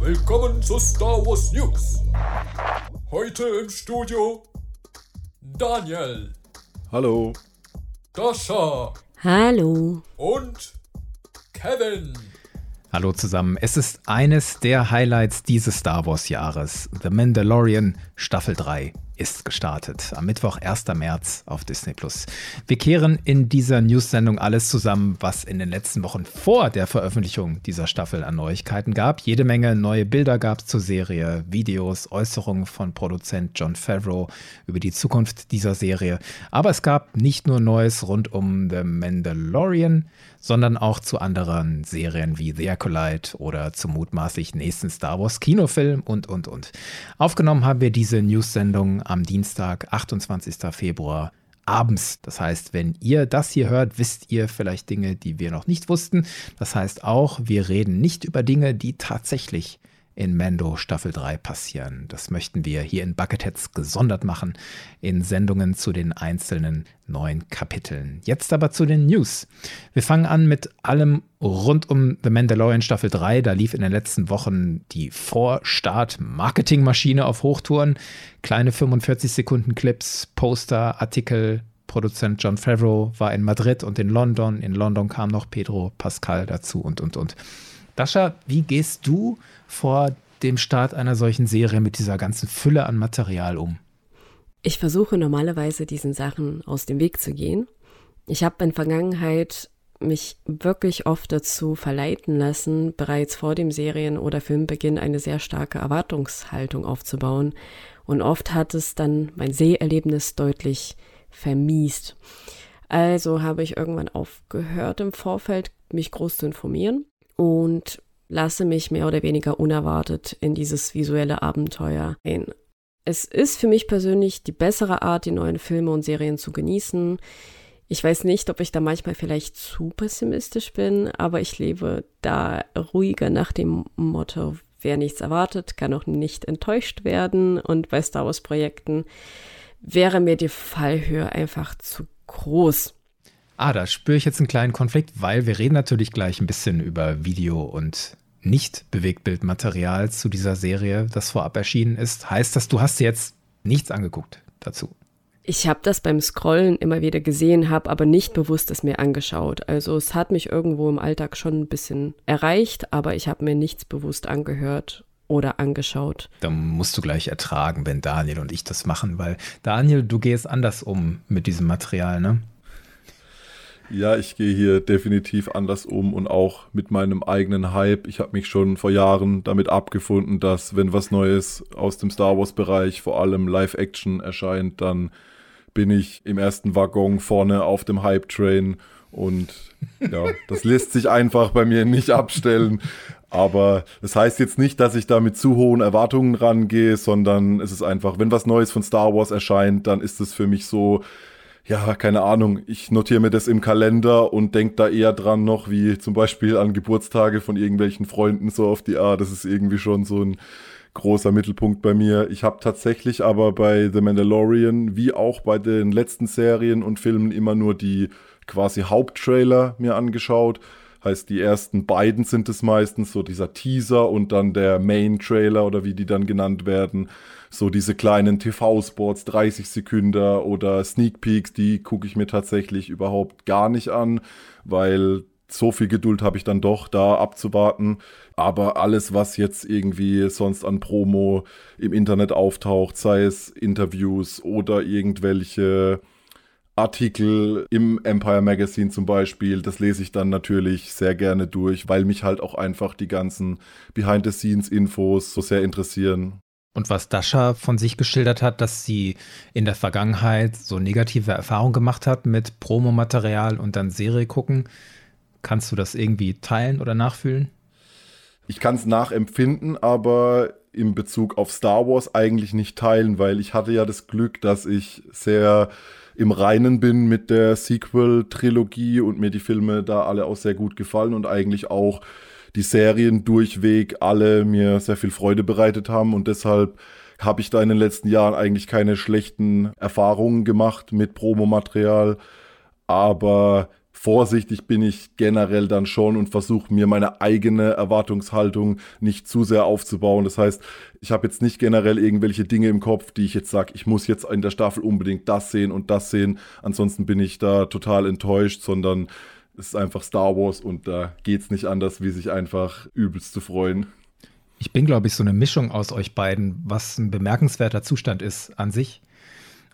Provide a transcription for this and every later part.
Willkommen zu Star Wars News. Heute im Studio Daniel, Hallo. Dasha Hallo. und Kevin. Hallo zusammen. Es ist eines der Highlights dieses Star Wars Jahres. The Mandalorian Staffel 3 ist gestartet. Am Mittwoch, 1. März auf Disney Plus. Wir kehren in dieser News-Sendung alles zusammen, was in den letzten Wochen vor der Veröffentlichung dieser Staffel an Neuigkeiten gab. Jede Menge neue Bilder gab es zur Serie, Videos, Äußerungen von Produzent John Favreau über die Zukunft dieser Serie. Aber es gab nicht nur Neues rund um The Mandalorian, sondern auch zu anderen Serien wie The Acolyte oder zum mutmaßlich nächsten Star Wars Kinofilm und, und, und. Aufgenommen haben wir diese News-Sendung am Dienstag, 28. Februar abends. Das heißt, wenn ihr das hier hört, wisst ihr vielleicht Dinge, die wir noch nicht wussten. Das heißt auch, wir reden nicht über Dinge, die tatsächlich in Mando Staffel 3 passieren. Das möchten wir hier in Bucketheads gesondert machen, in Sendungen zu den einzelnen neuen Kapiteln. Jetzt aber zu den News. Wir fangen an mit allem rund um The Mandalorian Staffel 3. Da lief in den letzten Wochen die Vorstart-Marketingmaschine auf Hochtouren. Kleine 45 Sekunden Clips, Poster, Artikel, Produzent John Favreau war in Madrid und in London. In London kam noch Pedro Pascal dazu und, und, und. Dascha, wie gehst du vor dem Start einer solchen Serie mit dieser ganzen Fülle an Material um? Ich versuche normalerweise diesen Sachen aus dem Weg zu gehen. Ich habe in Vergangenheit mich wirklich oft dazu verleiten lassen, bereits vor dem Serien- oder Filmbeginn eine sehr starke Erwartungshaltung aufzubauen. Und oft hat es dann mein Seherlebnis deutlich vermiest. Also habe ich irgendwann aufgehört, im Vorfeld mich groß zu informieren und lasse mich mehr oder weniger unerwartet in dieses visuelle Abenteuer ein. Es ist für mich persönlich die bessere Art, die neuen Filme und Serien zu genießen. Ich weiß nicht, ob ich da manchmal vielleicht zu pessimistisch bin, aber ich lebe da ruhiger nach dem Motto, wer nichts erwartet, kann auch nicht enttäuscht werden. Und bei Star Wars Projekten wäre mir die Fallhöhe einfach zu groß. Ah, da spüre ich jetzt einen kleinen Konflikt, weil wir reden natürlich gleich ein bisschen über Video und nicht Bewegtbildmaterial zu dieser Serie, das vorab erschienen ist. Heißt das, du hast jetzt nichts angeguckt dazu? Ich habe das beim Scrollen immer wieder gesehen, habe aber nicht bewusst es mir angeschaut. Also es hat mich irgendwo im Alltag schon ein bisschen erreicht, aber ich habe mir nichts bewusst angehört oder angeschaut. Da musst du gleich ertragen, wenn Daniel und ich das machen, weil Daniel, du gehst anders um mit diesem Material, ne? Ja, ich gehe hier definitiv anders um und auch mit meinem eigenen Hype. Ich habe mich schon vor Jahren damit abgefunden, dass wenn was Neues aus dem Star Wars-Bereich, vor allem Live-Action, erscheint, dann bin ich im ersten Waggon vorne auf dem Hype-Train und ja, das lässt sich einfach bei mir nicht abstellen. Aber das heißt jetzt nicht, dass ich da mit zu hohen Erwartungen rangehe, sondern es ist einfach, wenn was Neues von Star Wars erscheint, dann ist es für mich so, ja, keine Ahnung, ich notiere mir das im Kalender und denke da eher dran noch, wie zum Beispiel an Geburtstage von irgendwelchen Freunden, so auf die Art. Das ist irgendwie schon so ein großer Mittelpunkt bei mir. Ich habe tatsächlich aber bei The Mandalorian, wie auch bei den letzten Serien und Filmen, immer nur die quasi Haupttrailer mir angeschaut. Heißt, die ersten beiden sind es meistens, so dieser Teaser und dann der Main-Trailer oder wie die dann genannt werden so diese kleinen TV-Spots, 30 Sekunden oder Sneak Peeks, die gucke ich mir tatsächlich überhaupt gar nicht an, weil so viel Geduld habe ich dann doch, da abzuwarten. Aber alles, was jetzt irgendwie sonst an Promo im Internet auftaucht, sei es Interviews oder irgendwelche Artikel im Empire Magazine zum Beispiel, das lese ich dann natürlich sehr gerne durch, weil mich halt auch einfach die ganzen Behind-the-Scenes-Infos so sehr interessieren. Und was Dasha von sich geschildert hat, dass sie in der Vergangenheit so negative Erfahrungen gemacht hat mit Promomaterial und dann Serie gucken, kannst du das irgendwie teilen oder nachfühlen? Ich kann es nachempfinden, aber in Bezug auf Star Wars eigentlich nicht teilen, weil ich hatte ja das Glück, dass ich sehr im Reinen bin mit der Sequel-Trilogie und mir die Filme da alle auch sehr gut gefallen und eigentlich auch die Serien durchweg alle mir sehr viel Freude bereitet haben und deshalb habe ich da in den letzten Jahren eigentlich keine schlechten Erfahrungen gemacht mit Promomaterial. Aber vorsichtig bin ich generell dann schon und versuche mir meine eigene Erwartungshaltung nicht zu sehr aufzubauen. Das heißt, ich habe jetzt nicht generell irgendwelche Dinge im Kopf, die ich jetzt sage, ich muss jetzt in der Staffel unbedingt das sehen und das sehen. Ansonsten bin ich da total enttäuscht, sondern es ist einfach Star Wars und da geht es nicht anders, wie sich einfach übelst zu freuen. Ich bin, glaube ich, so eine Mischung aus euch beiden, was ein bemerkenswerter Zustand ist an sich.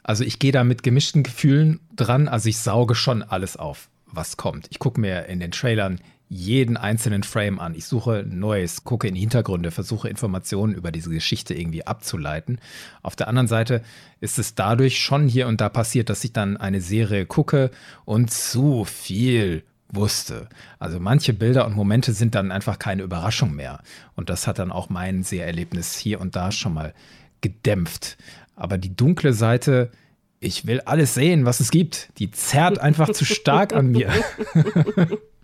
Also ich gehe da mit gemischten Gefühlen dran, also ich sauge schon alles auf, was kommt. Ich gucke mir in den Trailern jeden einzelnen Frame an. Ich suche Neues, gucke in Hintergründe, versuche Informationen über diese Geschichte irgendwie abzuleiten. Auf der anderen Seite ist es dadurch schon hier und da passiert, dass ich dann eine Serie gucke und zu viel wusste. Also manche Bilder und Momente sind dann einfach keine Überraschung mehr. Und das hat dann auch mein Seherlebnis hier und da schon mal gedämpft. Aber die dunkle Seite, ich will alles sehen, was es gibt, die zerrt einfach zu stark an mir.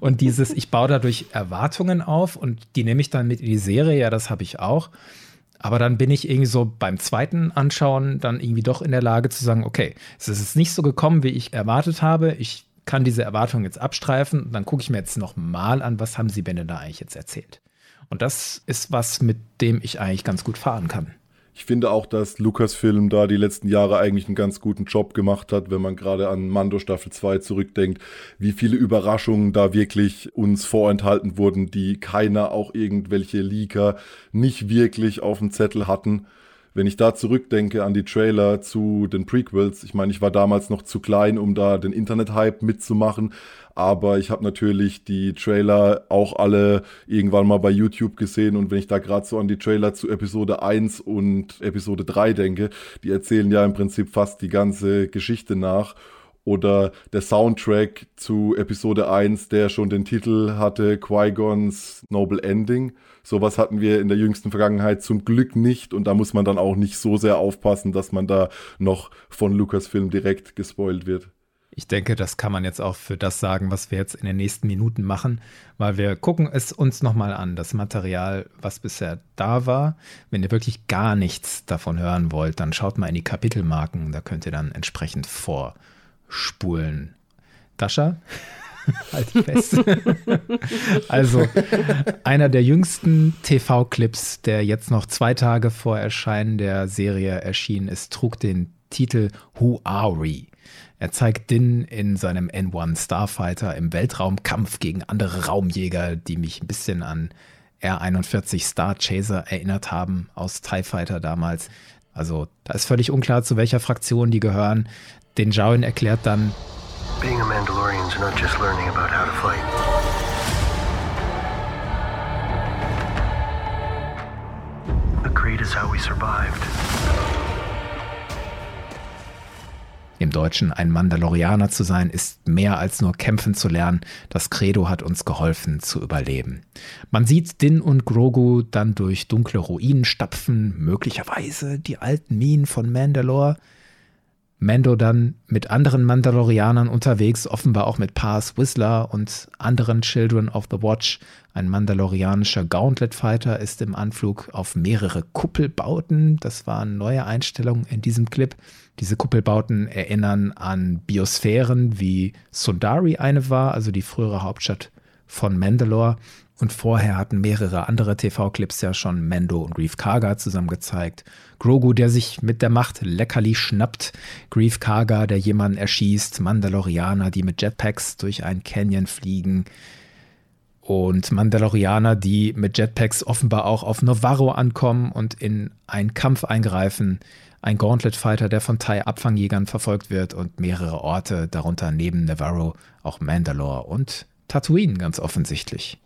und dieses, ich baue dadurch Erwartungen auf und die nehme ich dann mit in die Serie, ja, das habe ich auch. Aber dann bin ich irgendwie so beim zweiten Anschauen dann irgendwie doch in der Lage zu sagen, okay, es ist nicht so gekommen, wie ich erwartet habe. Ich kann diese Erwartung jetzt abstreifen und dann gucke ich mir jetzt noch mal an, was haben sie denn da eigentlich jetzt erzählt. Und das ist was, mit dem ich eigentlich ganz gut fahren kann. Ich finde auch, dass Lucasfilm da die letzten Jahre eigentlich einen ganz guten Job gemacht hat, wenn man gerade an Mando Staffel 2 zurückdenkt, wie viele Überraschungen da wirklich uns vorenthalten wurden, die keiner, auch irgendwelche Leaker, nicht wirklich auf dem Zettel hatten wenn ich da zurückdenke an die Trailer zu den Prequels, ich meine, ich war damals noch zu klein, um da den Internet-Hype mitzumachen, aber ich habe natürlich die Trailer auch alle irgendwann mal bei YouTube gesehen und wenn ich da gerade so an die Trailer zu Episode 1 und Episode 3 denke, die erzählen ja im Prinzip fast die ganze Geschichte nach oder der Soundtrack zu Episode 1, der schon den Titel hatte, Qui-Gons Noble Ending. Sowas hatten wir in der jüngsten Vergangenheit zum Glück nicht und da muss man dann auch nicht so sehr aufpassen, dass man da noch von Lucasfilm direkt gespoilt wird. Ich denke, das kann man jetzt auch für das sagen, was wir jetzt in den nächsten Minuten machen, weil wir gucken es uns nochmal an, das Material, was bisher da war. Wenn ihr wirklich gar nichts davon hören wollt, dann schaut mal in die Kapitelmarken, da könnt ihr dann entsprechend vorspulen. Dascha? halt fest. also, einer der jüngsten TV-Clips, der jetzt noch zwei Tage vor Erscheinen der Serie erschienen ist, trug den Titel Who Are We? Er zeigt Din in seinem N1 Starfighter im Weltraumkampf gegen andere Raumjäger, die mich ein bisschen an R41 Star Chaser erinnert haben aus TIE Fighter damals. Also da ist völlig unklar, zu welcher Fraktion die gehören. Den Jawin erklärt dann, Being a Mandalorian is not just learning about how to fight. The creed is how we survived. Im Deutschen ein Mandalorianer zu sein, ist mehr als nur kämpfen zu lernen. Das Credo hat uns geholfen zu überleben. Man sieht Din und Grogu dann durch dunkle Ruinen stapfen, möglicherweise die alten Minen von Mandalore. Mando dann mit anderen Mandalorianern unterwegs, offenbar auch mit Paz Whistler und anderen Children of the Watch. Ein mandalorianischer Gauntlet Fighter ist im Anflug auf mehrere Kuppelbauten. Das war eine neue Einstellung in diesem Clip. Diese Kuppelbauten erinnern an Biosphären, wie Sundari eine war, also die frühere Hauptstadt von Mandalore. Und vorher hatten mehrere andere TV-Clips ja schon Mando und Grief Karga zusammen gezeigt. Grogu, der sich mit der Macht leckerli schnappt. Grief Karga, der jemanden erschießt. Mandalorianer, die mit Jetpacks durch einen Canyon fliegen. Und Mandalorianer, die mit Jetpacks offenbar auch auf Navarro ankommen und in einen Kampf eingreifen. Ein Gauntlet Fighter, der von Thai Abfangjägern verfolgt wird und mehrere Orte, darunter neben Navarro auch Mandalore und Tatooine ganz offensichtlich.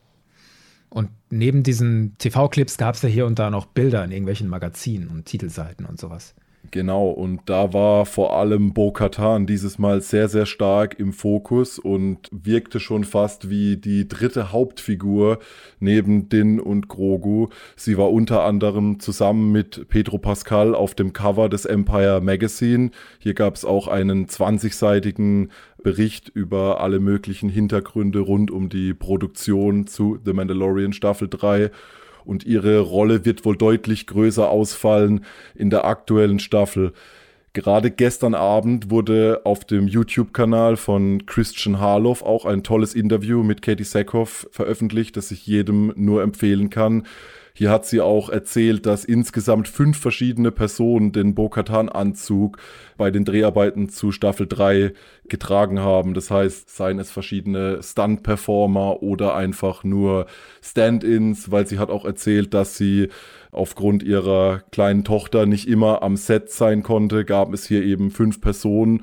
Und neben diesen TV-Clips gab es ja hier und da noch Bilder in irgendwelchen Magazinen und Titelseiten und sowas. Genau, und da war vor allem Bo Katan dieses Mal sehr, sehr stark im Fokus und wirkte schon fast wie die dritte Hauptfigur neben Din und Grogu. Sie war unter anderem zusammen mit Pedro Pascal auf dem Cover des Empire Magazine. Hier gab es auch einen 20-seitigen Bericht über alle möglichen Hintergründe rund um die Produktion zu The Mandalorian Staffel 3 und ihre Rolle wird wohl deutlich größer ausfallen in der aktuellen Staffel. Gerade gestern Abend wurde auf dem YouTube-Kanal von Christian Harloff auch ein tolles Interview mit Katie Sackhoff veröffentlicht, das ich jedem nur empfehlen kann. Hier hat sie auch erzählt, dass insgesamt fünf verschiedene Personen den Bo-Katan-Anzug bei den Dreharbeiten zu Staffel 3 getragen haben. Das heißt, seien es verschiedene Stunt-Performer oder einfach nur Stand-ins, weil sie hat auch erzählt, dass sie aufgrund ihrer kleinen Tochter nicht immer am Set sein konnte, gab es hier eben fünf Personen.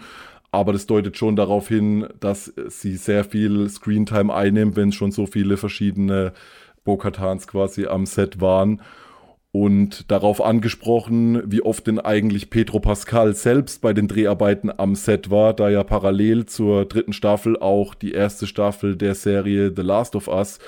Aber das deutet schon darauf hin, dass sie sehr viel Screentime einnimmt, wenn es schon so viele verschiedene Bo-Katans quasi am Set waren und darauf angesprochen, wie oft denn eigentlich Pedro Pascal selbst bei den Dreharbeiten am Set war, da ja parallel zur dritten Staffel auch die erste Staffel der Serie The Last of Us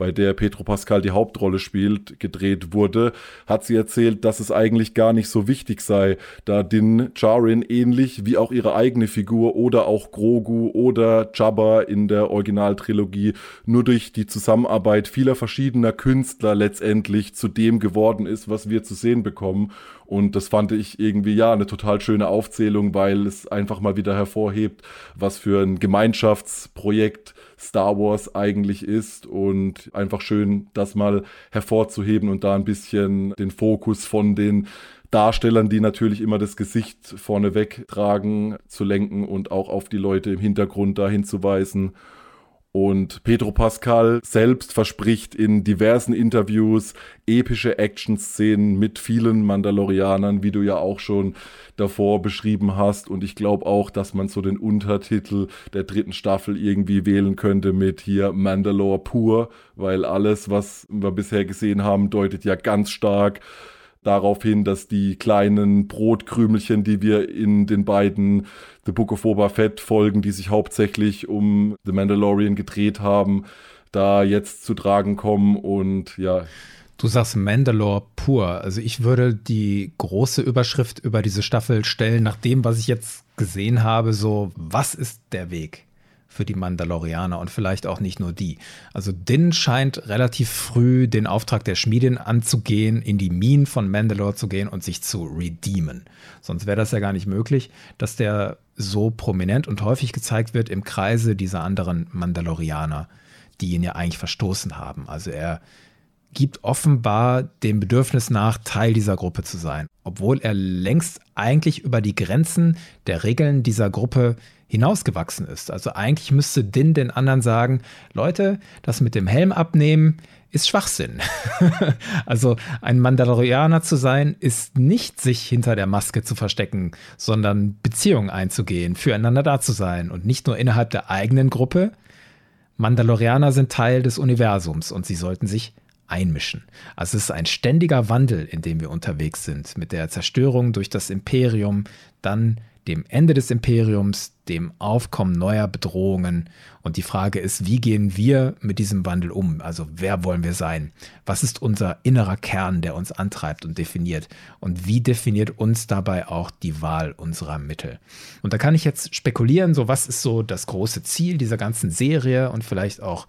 bei der Petro Pascal die Hauptrolle spielt, gedreht wurde, hat sie erzählt, dass es eigentlich gar nicht so wichtig sei, da Din Djarin ähnlich wie auch ihre eigene Figur oder auch Grogu oder Jabba in der Originaltrilogie nur durch die Zusammenarbeit vieler verschiedener Künstler letztendlich zu dem geworden ist, was wir zu sehen bekommen. Und das fand ich irgendwie ja eine total schöne Aufzählung, weil es einfach mal wieder hervorhebt, was für ein Gemeinschaftsprojekt Star Wars eigentlich ist und einfach schön, das mal hervorzuheben und da ein bisschen den Fokus von den Darstellern, die natürlich immer das Gesicht vorneweg tragen, zu lenken und auch auf die Leute im Hintergrund dahin zu weisen. Und Pedro Pascal selbst verspricht in diversen Interviews epische Action-Szenen mit vielen Mandalorianern, wie du ja auch schon davor beschrieben hast. Und ich glaube auch, dass man so den Untertitel der dritten Staffel irgendwie wählen könnte mit hier Mandalore pur, weil alles, was wir bisher gesehen haben, deutet ja ganz stark darauf hin, dass die kleinen Brotkrümelchen, die wir in den beiden The Book of Boba Fett Folgen, die sich hauptsächlich um The Mandalorian gedreht haben, da jetzt zu tragen kommen und ja. Du sagst Mandalore pur. Also ich würde die große Überschrift über diese Staffel stellen, nach dem, was ich jetzt gesehen habe, so, was ist der Weg? Für die Mandalorianer und vielleicht auch nicht nur die. Also Din scheint relativ früh den Auftrag der Schmiedin anzugehen, in die Minen von Mandalore zu gehen und sich zu redeemen. Sonst wäre das ja gar nicht möglich, dass der so prominent und häufig gezeigt wird im Kreise dieser anderen Mandalorianer, die ihn ja eigentlich verstoßen haben. Also er gibt offenbar dem Bedürfnis nach, Teil dieser Gruppe zu sein, obwohl er längst eigentlich über die Grenzen der Regeln dieser Gruppe hinausgewachsen ist. Also eigentlich müsste Din den anderen sagen, Leute, das mit dem Helm abnehmen ist Schwachsinn. also ein Mandalorianer zu sein, ist nicht sich hinter der Maske zu verstecken, sondern Beziehungen einzugehen, füreinander da zu sein und nicht nur innerhalb der eigenen Gruppe. Mandalorianer sind Teil des Universums und sie sollten sich einmischen. Also es ist ein ständiger Wandel, in dem wir unterwegs sind, mit der Zerstörung durch das Imperium, dann dem Ende des Imperiums, dem Aufkommen neuer Bedrohungen. Und die Frage ist, wie gehen wir mit diesem Wandel um? Also wer wollen wir sein? Was ist unser innerer Kern, der uns antreibt und definiert? Und wie definiert uns dabei auch die Wahl unserer Mittel? Und da kann ich jetzt spekulieren, so was ist so das große Ziel dieser ganzen Serie und vielleicht auch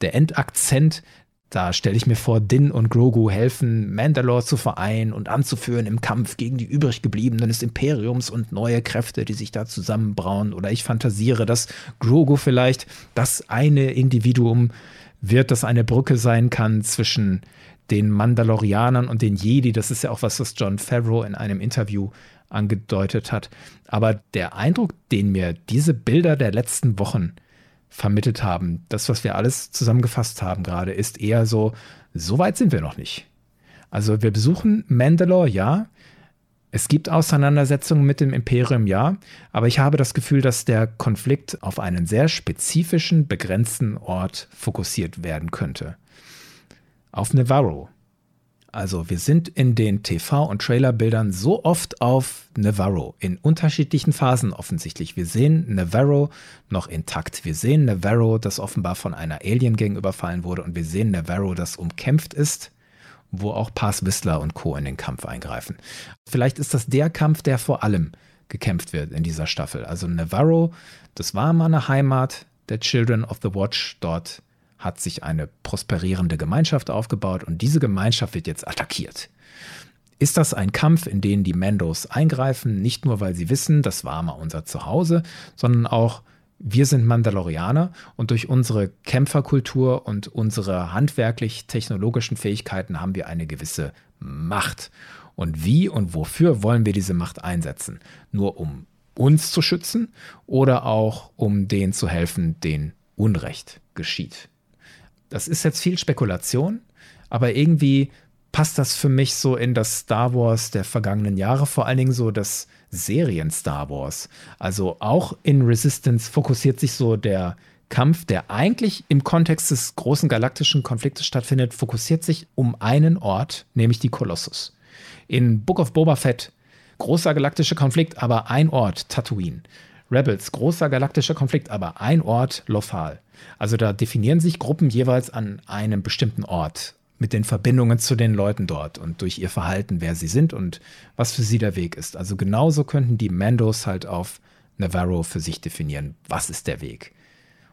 der Endakzent, da stelle ich mir vor, Din und Grogu helfen, Mandalore zu vereinen und anzuführen im Kampf gegen die übrig gebliebenen des Imperiums und neue Kräfte, die sich da zusammenbrauen. Oder ich fantasiere, dass Grogu vielleicht das eine Individuum wird, das eine Brücke sein kann zwischen den Mandalorianern und den Jedi. Das ist ja auch was, was John Favreau in einem Interview angedeutet hat. Aber der Eindruck, den mir diese Bilder der letzten Wochen vermittelt haben. Das, was wir alles zusammengefasst haben gerade, ist eher so, so weit sind wir noch nicht. Also wir besuchen Mandalore, ja. Es gibt Auseinandersetzungen mit dem Imperium, ja. Aber ich habe das Gefühl, dass der Konflikt auf einen sehr spezifischen, begrenzten Ort fokussiert werden könnte. Auf Nevarro. Also wir sind in den TV- und Trailerbildern so oft auf Navarro, in unterschiedlichen Phasen offensichtlich. Wir sehen Navarro noch intakt. Wir sehen Navarro, das offenbar von einer Alien-Gang überfallen wurde. Und wir sehen Navarro, das umkämpft ist, wo auch Paz Whistler und Co. in den Kampf eingreifen. Vielleicht ist das der Kampf, der vor allem gekämpft wird in dieser Staffel. Also Navarro, das war mal eine Heimat der Children of the Watch dort hat sich eine prosperierende Gemeinschaft aufgebaut und diese Gemeinschaft wird jetzt attackiert. Ist das ein Kampf, in den die Mandos eingreifen, nicht nur weil sie wissen, das war mal unser Zuhause, sondern auch wir sind Mandalorianer und durch unsere Kämpferkultur und unsere handwerklich-technologischen Fähigkeiten haben wir eine gewisse Macht. Und wie und wofür wollen wir diese Macht einsetzen? Nur um uns zu schützen oder auch um denen zu helfen, denen Unrecht geschieht? Das ist jetzt viel Spekulation, aber irgendwie passt das für mich so in das Star Wars der vergangenen Jahre, vor allen Dingen so das Serien Star Wars. Also auch in Resistance fokussiert sich so der Kampf, der eigentlich im Kontext des großen galaktischen Konfliktes stattfindet, fokussiert sich um einen Ort, nämlich die Kolossus. In Book of Boba Fett, großer galaktischer Konflikt, aber ein Ort, Tatooine. Rebels, großer galaktischer Konflikt, aber ein Ort, Lothal. Also da definieren sich Gruppen jeweils an einem bestimmten Ort mit den Verbindungen zu den Leuten dort und durch ihr Verhalten, wer sie sind und was für sie der Weg ist. Also genauso könnten die Mandos halt auf Navarro für sich definieren, was ist der Weg.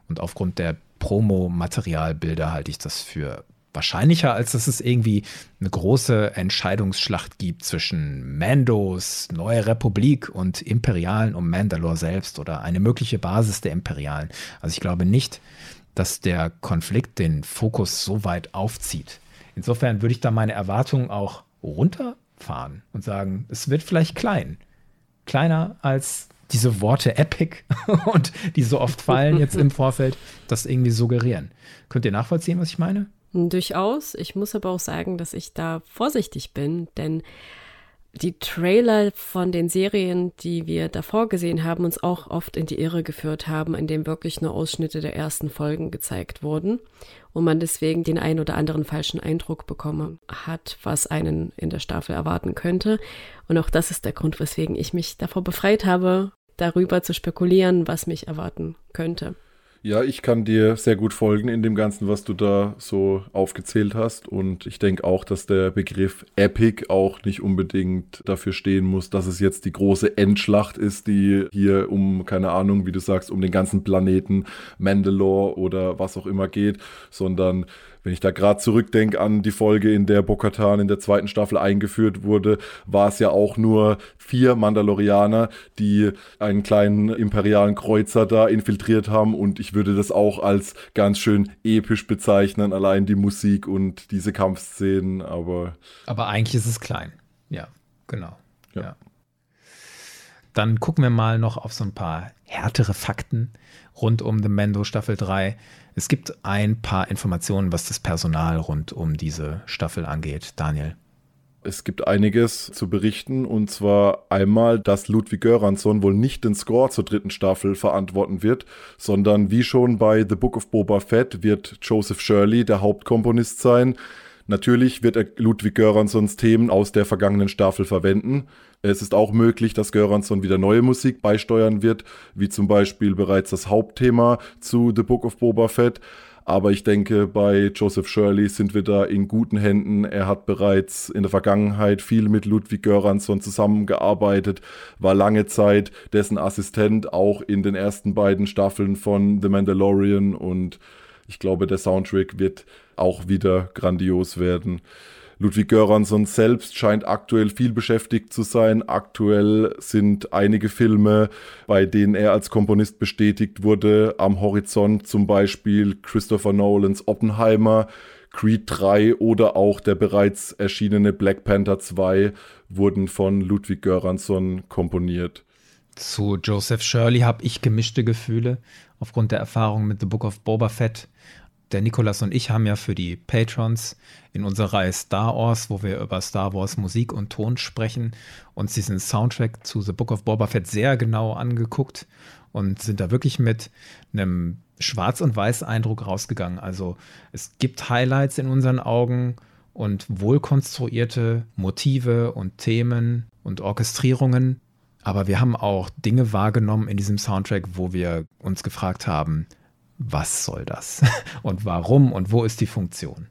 Und aufgrund der Promo-Materialbilder halte ich das für wahrscheinlicher, als dass es irgendwie eine große Entscheidungsschlacht gibt zwischen Mandos, Neue Republik und Imperialen um Mandalore selbst oder eine mögliche Basis der Imperialen. Also ich glaube nicht, dass der Konflikt den Fokus so weit aufzieht. Insofern würde ich da meine Erwartungen auch runterfahren und sagen, es wird vielleicht klein. Kleiner als diese Worte Epic und die so oft fallen jetzt im Vorfeld, das irgendwie suggerieren. Könnt ihr nachvollziehen, was ich meine? Durchaus. Ich muss aber auch sagen, dass ich da vorsichtig bin, denn die Trailer von den Serien, die wir davor gesehen haben, uns auch oft in die Irre geführt haben, in dem wirklich nur Ausschnitte der ersten Folgen gezeigt wurden und man deswegen den ein oder anderen falschen Eindruck bekommen hat, was einen in der Staffel erwarten könnte. Und auch das ist der Grund, weswegen ich mich davor befreit habe, darüber zu spekulieren, was mich erwarten könnte. Ja, ich kann dir sehr gut folgen in dem Ganzen, was du da so aufgezählt hast. Und ich denke auch, dass der Begriff Epic auch nicht unbedingt dafür stehen muss, dass es jetzt die große Endschlacht ist, die hier um, keine Ahnung, wie du sagst, um den ganzen Planeten Mandalore oder was auch immer geht, sondern wenn ich da gerade zurückdenke an die Folge, in der Bokatan in der zweiten Staffel eingeführt wurde, war es ja auch nur vier Mandalorianer, die einen kleinen imperialen Kreuzer da infiltriert haben und ich würde das auch als ganz schön episch bezeichnen, allein die Musik und diese Kampfszenen, aber. Aber eigentlich ist es klein. Ja, genau. ja. ja. Dann gucken wir mal noch auf so ein paar härtere Fakten rund um The Mando Staffel 3. Es gibt ein paar Informationen, was das Personal rund um diese Staffel angeht. Daniel. Es gibt einiges zu berichten und zwar einmal, dass Ludwig Göransson wohl nicht den Score zur dritten Staffel verantworten wird, sondern wie schon bei The Book of Boba Fett wird Joseph Shirley der Hauptkomponist sein. Natürlich wird er Ludwig Göranssons Themen aus der vergangenen Staffel verwenden. Es ist auch möglich, dass Göransson wieder neue Musik beisteuern wird, wie zum Beispiel bereits das Hauptthema zu The Book of Boba Fett. Aber ich denke, bei Joseph Shirley sind wir da in guten Händen. Er hat bereits in der Vergangenheit viel mit Ludwig Göransson zusammengearbeitet, war lange Zeit dessen Assistent, auch in den ersten beiden Staffeln von The Mandalorian. Und ich glaube, der Soundtrack wird auch wieder grandios werden. Ludwig Göransson selbst scheint aktuell viel beschäftigt zu sein. Aktuell sind einige Filme, bei denen er als Komponist bestätigt wurde, am Horizont zum Beispiel Christopher Nolans Oppenheimer, Creed 3 oder auch der bereits erschienene Black Panther 2 wurden von Ludwig Göransson komponiert. Zu Joseph Shirley habe ich gemischte Gefühle aufgrund der Erfahrung mit The Book of Boba Fett der Nikolas und ich haben ja für die Patrons in unserer Reihe Star Wars, wo wir über Star Wars Musik und Ton sprechen, uns diesen Soundtrack zu The Book of Boba Fett sehr genau angeguckt und sind da wirklich mit einem Schwarz- und Weiß-Eindruck rausgegangen. Also es gibt Highlights in unseren Augen und wohlkonstruierte Motive und Themen und Orchestrierungen. Aber wir haben auch Dinge wahrgenommen in diesem Soundtrack, wo wir uns gefragt haben, was soll das und warum und wo ist die Funktion.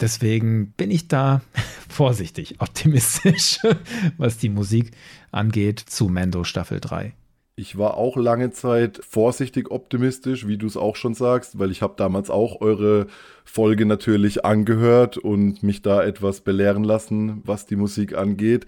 Deswegen bin ich da vorsichtig optimistisch, was die Musik angeht zu Mando Staffel 3. Ich war auch lange Zeit vorsichtig optimistisch, wie du es auch schon sagst, weil ich habe damals auch eure Folge natürlich angehört und mich da etwas belehren lassen, was die Musik angeht.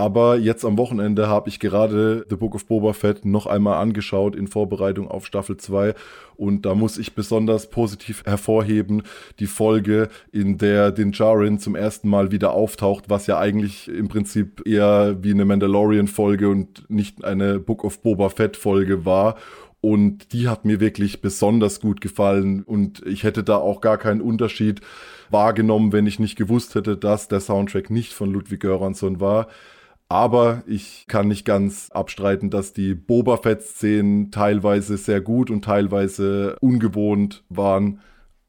Aber jetzt am Wochenende habe ich gerade The Book of Boba Fett noch einmal angeschaut in Vorbereitung auf Staffel 2 und da muss ich besonders positiv hervorheben die Folge, in der Din Djarin zum ersten Mal wieder auftaucht, was ja eigentlich im Prinzip eher wie eine Mandalorian-Folge und nicht eine Book of Boba Fett-Folge war. Und die hat mir wirklich besonders gut gefallen und ich hätte da auch gar keinen Unterschied wahrgenommen, wenn ich nicht gewusst hätte, dass der Soundtrack nicht von Ludwig Göransson war. Aber ich kann nicht ganz abstreiten, dass die Boba Fett-Szenen teilweise sehr gut und teilweise ungewohnt waren.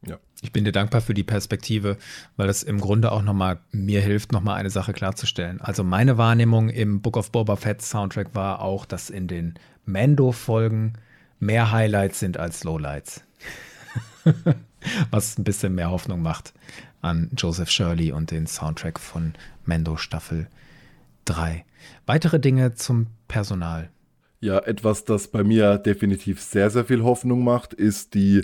Ja. Ich bin dir dankbar für die Perspektive, weil das im Grunde auch nochmal mir hilft, nochmal eine Sache klarzustellen. Also meine Wahrnehmung im Book of Boba Fett Soundtrack war auch, dass in den Mando-Folgen mehr Highlights sind als Lowlights. Was ein bisschen mehr Hoffnung macht an Joseph Shirley und den Soundtrack von Mando Staffel 3. Weitere Dinge zum Personal. Ja, etwas, das bei mir definitiv sehr, sehr viel Hoffnung macht, ist die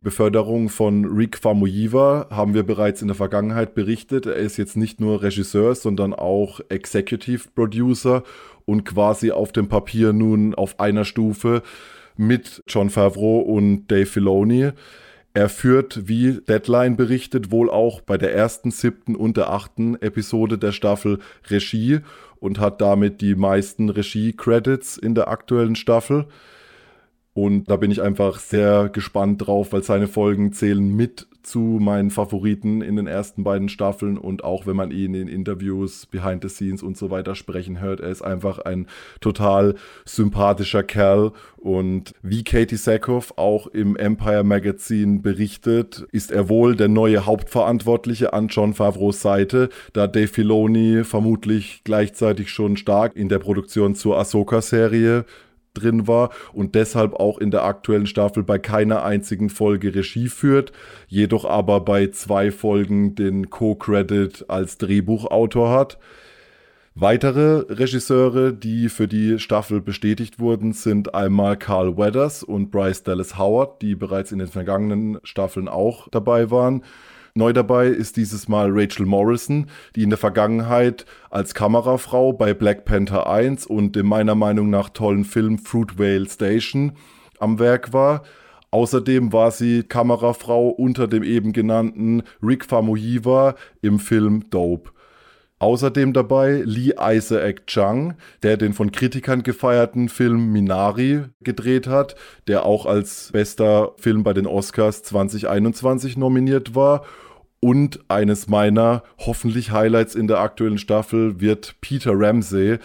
Beförderung von Rick Famuyiwa. Haben wir bereits in der Vergangenheit berichtet. Er ist jetzt nicht nur Regisseur, sondern auch Executive Producer und quasi auf dem Papier nun auf einer Stufe mit John Favreau und Dave Filoni. Er führt, wie Deadline berichtet, wohl auch bei der ersten, siebten und der achten Episode der Staffel Regie und hat damit die meisten Regie-Credits in der aktuellen Staffel. Und da bin ich einfach sehr gespannt drauf, weil seine Folgen zählen mit zu meinen Favoriten in den ersten beiden Staffeln und auch wenn man ihn in Interviews, Behind the Scenes und so weiter sprechen hört, er ist einfach ein total sympathischer Kerl. Und wie Katie Sackhoff auch im Empire Magazine berichtet, ist er wohl der neue Hauptverantwortliche an John Favreaus Seite, da Dave Filoni vermutlich gleichzeitig schon stark in der Produktion zur Ahsoka-Serie drin war und deshalb auch in der aktuellen Staffel bei keiner einzigen Folge Regie führt, jedoch aber bei zwei Folgen den Co-Credit als Drehbuchautor hat. Weitere Regisseure, die für die Staffel bestätigt wurden, sind einmal Carl Weathers und Bryce Dallas Howard, die bereits in den vergangenen Staffeln auch dabei waren. Neu dabei ist dieses Mal Rachel Morrison, die in der Vergangenheit als Kamerafrau bei Black Panther 1 und dem meiner Meinung nach tollen Film Fruit Whale Station am Werk war. Außerdem war sie Kamerafrau unter dem eben genannten Rick Famuyiwa im Film Dope. Außerdem dabei Lee Isaac Chung, der den von Kritikern gefeierten Film Minari gedreht hat, der auch als bester Film bei den Oscars 2021 nominiert war und eines meiner hoffentlich Highlights in der aktuellen Staffel wird Peter Ramsey,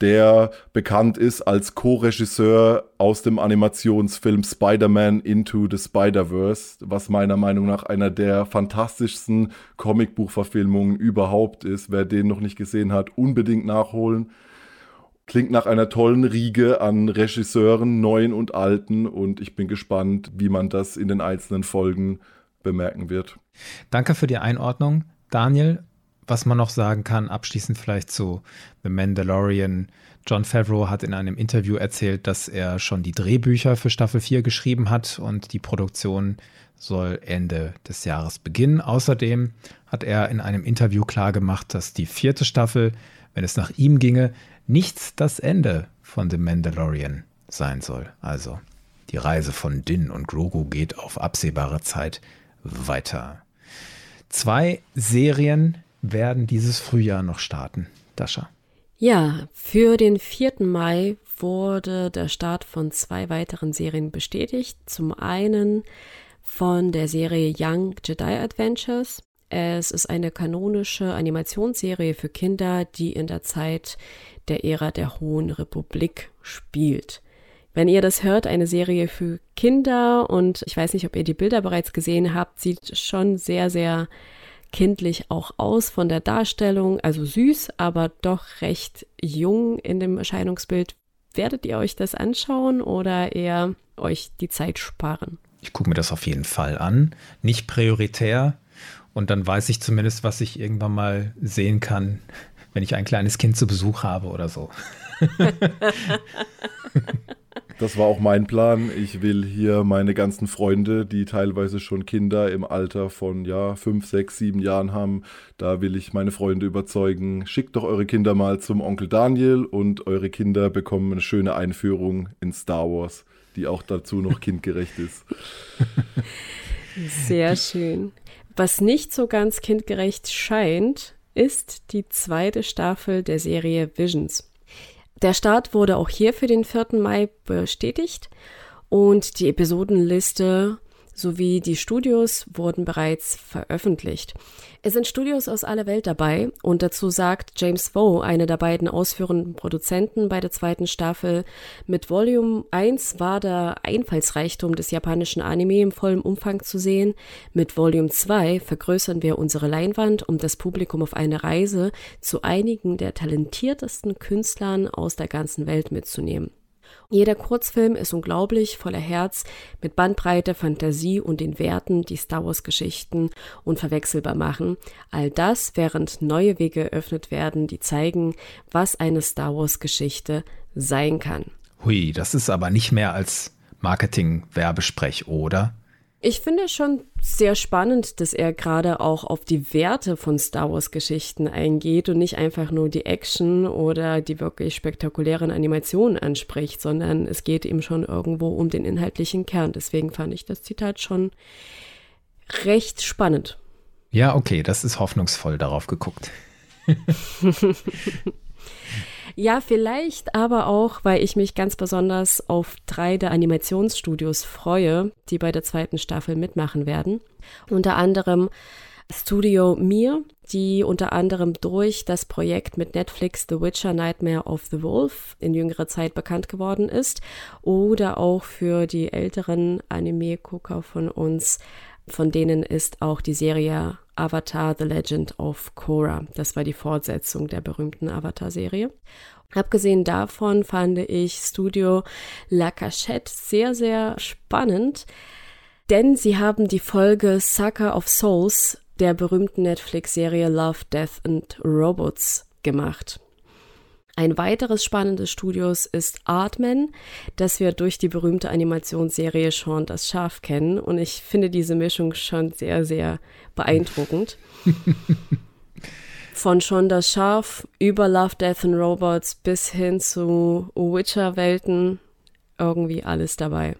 der bekannt ist als Co-Regisseur aus dem Animationsfilm Spider-Man Into the Spider-Verse, was meiner Meinung nach einer der fantastischsten Comicbuchverfilmungen überhaupt ist. Wer den noch nicht gesehen hat, unbedingt nachholen. Klingt nach einer tollen Riege an Regisseuren, neuen und alten, und ich bin gespannt, wie man das in den einzelnen Folgen bemerken wird. Danke für die Einordnung, Daniel. Was man noch sagen kann, abschließend vielleicht zu The Mandalorian. John Favreau hat in einem Interview erzählt, dass er schon die Drehbücher für Staffel 4 geschrieben hat und die Produktion soll Ende des Jahres beginnen. Außerdem hat er in einem Interview klargemacht, dass die vierte Staffel, wenn es nach ihm ginge, nicht das Ende von The Mandalorian sein soll. Also die Reise von Din und Grogu geht auf absehbare Zeit weiter. Zwei Serien werden dieses Frühjahr noch starten. Dasha. Ja, für den 4. Mai wurde der Start von zwei weiteren Serien bestätigt. Zum einen von der Serie Young Jedi Adventures. Es ist eine kanonische Animationsserie für Kinder, die in der Zeit der Ära der Hohen Republik spielt. Wenn ihr das hört, eine Serie für Kinder und ich weiß nicht, ob ihr die Bilder bereits gesehen habt, sieht schon sehr, sehr kindlich auch aus von der Darstellung, also süß, aber doch recht jung in dem Erscheinungsbild. Werdet ihr euch das anschauen oder eher euch die Zeit sparen? Ich gucke mir das auf jeden Fall an. Nicht prioritär. Und dann weiß ich zumindest, was ich irgendwann mal sehen kann, wenn ich ein kleines Kind zu Besuch habe oder so. Das war auch mein Plan. Ich will hier meine ganzen Freunde, die teilweise schon Kinder im Alter von ja, fünf, sechs, sieben Jahren haben, da will ich meine Freunde überzeugen. Schickt doch eure Kinder mal zum Onkel Daniel und eure Kinder bekommen eine schöne Einführung in Star Wars, die auch dazu noch kindgerecht ist. Sehr schön. Was nicht so ganz kindgerecht scheint, ist die zweite Staffel der Serie Visions. Der Start wurde auch hier für den 4. Mai bestätigt und die Episodenliste sowie die Studios wurden bereits veröffentlicht. Es sind Studios aus aller Welt dabei und dazu sagt James Vo, einer der beiden ausführenden Produzenten bei der zweiten Staffel, mit Volume 1 war der Einfallsreichtum des japanischen Anime im vollen Umfang zu sehen. Mit Volume 2 vergrößern wir unsere Leinwand, um das Publikum auf eine Reise zu einigen der talentiertesten Künstlern aus der ganzen Welt mitzunehmen. Jeder Kurzfilm ist unglaublich, voller Herz, mit Bandbreite, Fantasie und den Werten, die Star Wars Geschichten unverwechselbar machen. All das, während neue Wege eröffnet werden, die zeigen, was eine Star Wars Geschichte sein kann. Hui, das ist aber nicht mehr als Marketing-Werbesprech, oder? Ich finde schon sehr spannend, dass er gerade auch auf die Werte von Star Wars Geschichten eingeht und nicht einfach nur die Action oder die wirklich spektakulären Animationen anspricht, sondern es geht ihm schon irgendwo um den inhaltlichen Kern. Deswegen fand ich das Zitat schon recht spannend. Ja, okay, das ist hoffnungsvoll darauf geguckt. Ja, vielleicht aber auch, weil ich mich ganz besonders auf drei der Animationsstudios freue, die bei der zweiten Staffel mitmachen werden. Unter anderem Studio Mir, die unter anderem durch das Projekt mit Netflix The Witcher Nightmare of the Wolf in jüngerer Zeit bekannt geworden ist oder auch für die älteren Anime-Gucker von uns, von denen ist auch die Serie Avatar The Legend of Korra. Das war die Fortsetzung der berühmten Avatar-Serie. Abgesehen davon fand ich Studio La Cachette sehr, sehr spannend, denn sie haben die Folge Sucker of Souls der berühmten Netflix-Serie Love, Death and Robots gemacht. Ein weiteres spannendes Studios ist Artman, das wir durch die berühmte Animationsserie Sean das Schaf kennen. Und ich finde diese Mischung schon sehr, sehr beeindruckend. Von Sean das Schaf über Love, Death and Robots bis hin zu Witcher-Welten irgendwie alles dabei.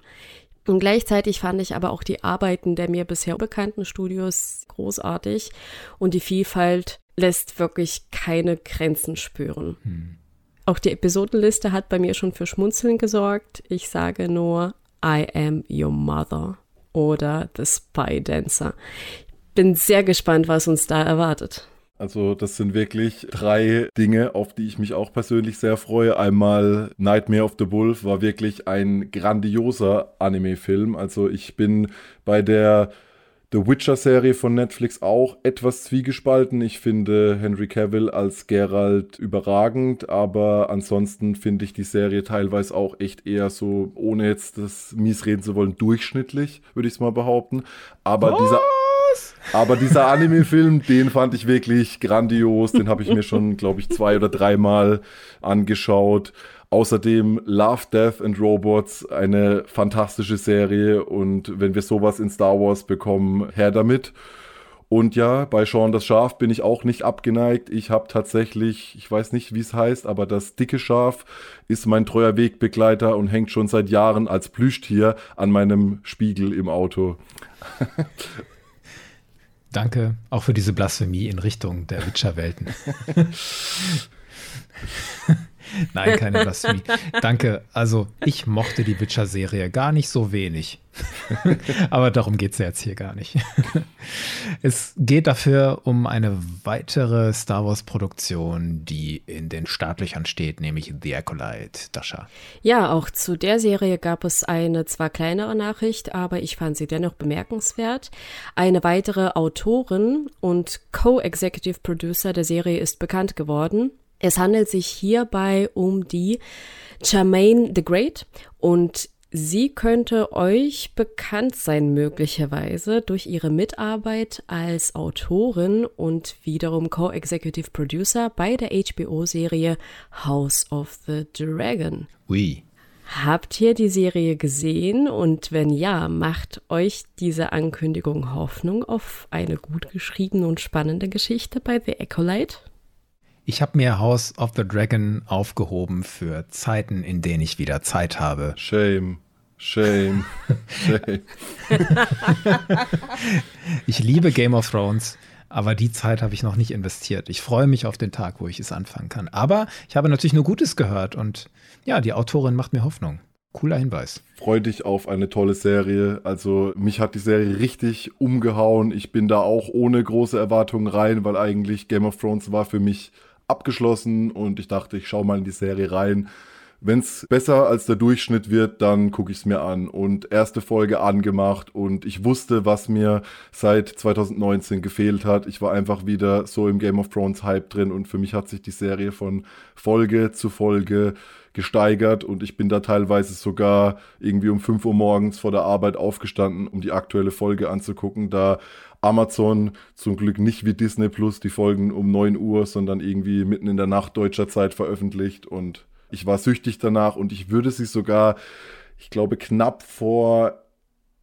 Und gleichzeitig fand ich aber auch die Arbeiten der mir bisher bekannten Studios großartig und die Vielfalt lässt wirklich keine Grenzen spüren. Hm. Auch die Episodenliste hat bei mir schon für Schmunzeln gesorgt. Ich sage nur I am your mother oder The Spy Dancer. Bin sehr gespannt, was uns da erwartet. Also das sind wirklich drei Dinge, auf die ich mich auch persönlich sehr freue. Einmal Nightmare of the Wolf war wirklich ein grandioser Anime-Film. Also ich bin bei der The Witcher-Serie von Netflix auch etwas zwiegespalten. Ich finde Henry Cavill als Geralt überragend, aber ansonsten finde ich die Serie teilweise auch echt eher so, ohne jetzt das mies reden zu wollen, durchschnittlich, würde ich es mal behaupten. Aber Was? dieser. Aber dieser Anime-Film, den fand ich wirklich grandios. Den habe ich mir schon, glaube ich, zwei oder dreimal angeschaut. Außerdem Love, Death and Robots, eine fantastische Serie und wenn wir sowas in Star Wars bekommen, her damit. Und ja, bei Sean das Schaf bin ich auch nicht abgeneigt. Ich habe tatsächlich, ich weiß nicht, wie es heißt, aber das dicke Schaf ist mein treuer Wegbegleiter und hängt schon seit Jahren als Plüschtier an meinem Spiegel im Auto. Danke auch für diese Blasphemie in Richtung der Witcher-Welten. Nein, keine Blasphemie. Danke. Also, ich mochte die Witcher-Serie gar nicht so wenig. Aber darum geht es ja jetzt hier gar nicht. es geht dafür um eine weitere Star Wars-Produktion, die in den Startlöchern steht, nämlich The Acolyte. Dasha. Ja, auch zu der Serie gab es eine zwar kleinere Nachricht, aber ich fand sie dennoch bemerkenswert. Eine weitere Autorin und Co-Executive Producer der Serie ist bekannt geworden. Es handelt sich hierbei um die Charmaine the Great und sie könnte euch bekannt sein möglicherweise durch ihre Mitarbeit als Autorin und wiederum Co-Executive Producer bei der HBO-Serie House of the Dragon. Oui. Habt ihr die Serie gesehen und wenn ja, macht euch diese Ankündigung Hoffnung auf eine gut geschriebene und spannende Geschichte bei The Acolyte? Ich habe mir House of the Dragon aufgehoben für Zeiten, in denen ich wieder Zeit habe. Shame. Shame. Shame. ich liebe Game of Thrones, aber die Zeit habe ich noch nicht investiert. Ich freue mich auf den Tag, wo ich es anfangen kann. Aber ich habe natürlich nur Gutes gehört und ja, die Autorin macht mir Hoffnung. Cooler Hinweis. Freu dich auf eine tolle Serie. Also mich hat die Serie richtig umgehauen. Ich bin da auch ohne große Erwartungen rein, weil eigentlich Game of Thrones war für mich abgeschlossen und ich dachte, ich schaue mal in die Serie rein. Wenn es besser als der Durchschnitt wird, dann gucke ich es mir an. Und erste Folge angemacht und ich wusste, was mir seit 2019 gefehlt hat. Ich war einfach wieder so im Game of Thrones Hype drin und für mich hat sich die Serie von Folge zu Folge gesteigert und ich bin da teilweise sogar irgendwie um 5 Uhr morgens vor der Arbeit aufgestanden, um die aktuelle Folge anzugucken. Da Amazon zum Glück nicht wie Disney Plus die Folgen um 9 Uhr, sondern irgendwie mitten in der Nacht deutscher Zeit veröffentlicht und ich war süchtig danach und ich würde sie sogar, ich glaube, knapp vor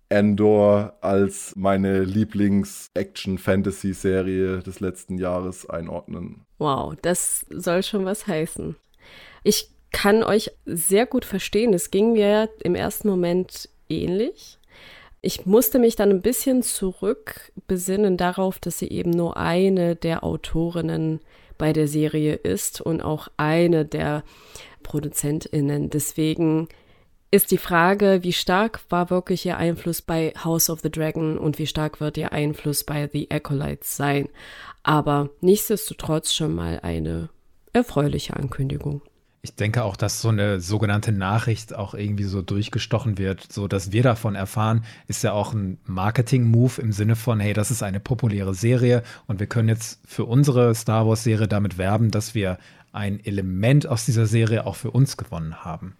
Endor als meine Lieblings-Action-Fantasy-Serie des letzten Jahres einordnen. Wow, das soll schon was heißen. Ich kann euch sehr gut verstehen. Es ging mir im ersten Moment ähnlich. Ich musste mich dann ein bisschen zurück besinnen darauf, dass sie eben nur eine der Autorinnen bei der Serie ist und auch eine der ProduzentInnen. Deswegen ist die Frage, wie stark war wirklich ihr Einfluss bei House of the Dragon und wie stark wird ihr Einfluss bei The Acolytes sein. Aber nichtsdestotrotz schon mal eine erfreuliche Ankündigung. Ich denke auch, dass so eine sogenannte Nachricht auch irgendwie so durchgestochen wird, so dass wir davon erfahren, ist ja auch ein Marketing-Move im Sinne von, hey, das ist eine populäre Serie und wir können jetzt für unsere Star Wars-Serie damit werben, dass wir ein Element aus dieser Serie auch für uns gewonnen haben.